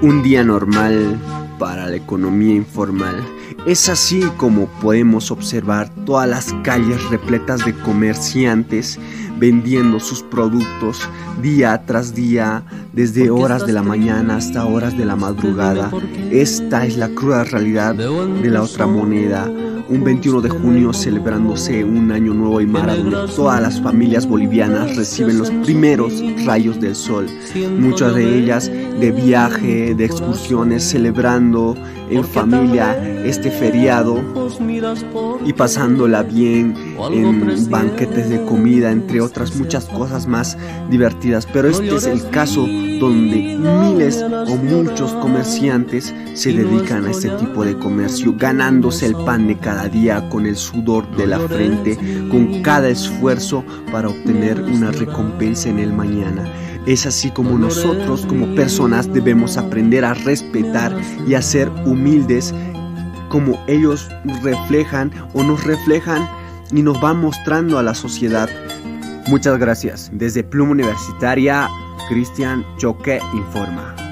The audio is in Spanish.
Un día normal para la economía informal. Es así como podemos observar todas las calles repletas de comerciantes vendiendo sus productos día tras día, desde horas de la mañana hasta horas de la madrugada. Esta es la cruda realidad de la otra moneda un 21 de junio celebrándose un año nuevo Aymara donde todas las familias bolivianas reciben los primeros rayos del sol, muchas de ellas de viaje, de excursiones, celebrando en familia este feriado y pasándola bien en banquetes de comida, entre otras muchas cosas más divertidas. Pero este es el caso donde miles o muchos comerciantes se dedican a este tipo de comercio, ganándose el pan de cada día con el sudor de la frente, con cada esfuerzo para obtener una recompensa en el mañana. Es así como nosotros como personas debemos aprender a respetar y a ser humildes como ellos reflejan o nos reflejan y nos van mostrando a la sociedad. Muchas gracias. Desde Pluma Universitaria, Cristian Choque informa.